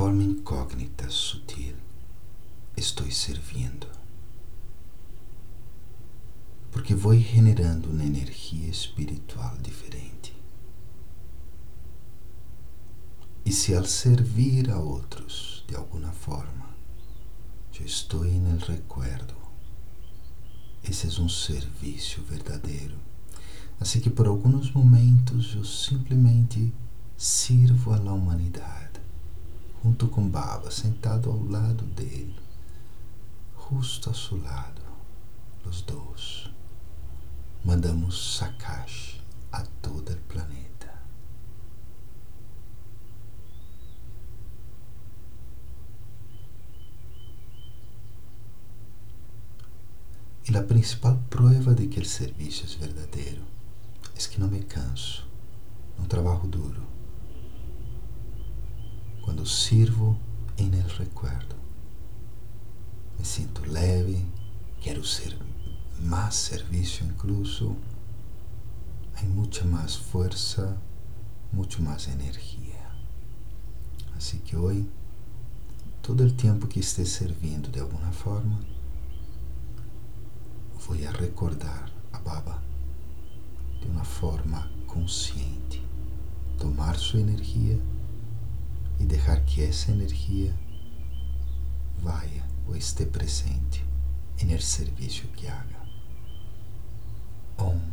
forma incógnita, sutil, estou servindo. Porque vou generando uma energia espiritual diferente. E se ao servir a outros de alguma forma, eu estou no recuerdo, esse é um serviço verdadeiro. Assim que por alguns momentos eu simplesmente sirvo à humanidade, junto com Baba, sentado ao lado dele, justo a seu lado, os dois. Mandamos Sakash a todo o planeta. E a principal prova de que o serviço é verdadeiro é que não me canso, não trabalho duro. Quando sirvo em el recuerdo, me sinto leve, quero ser mais serviço incluso, há muita mais força, muito mais energia. Assim que hoje, todo o tempo que esteja servindo de alguma forma, vou a recordar a Baba de uma forma consciente, tomar sua energia e deixar que essa energia vá ou esteja presente no serviço que haga. Om.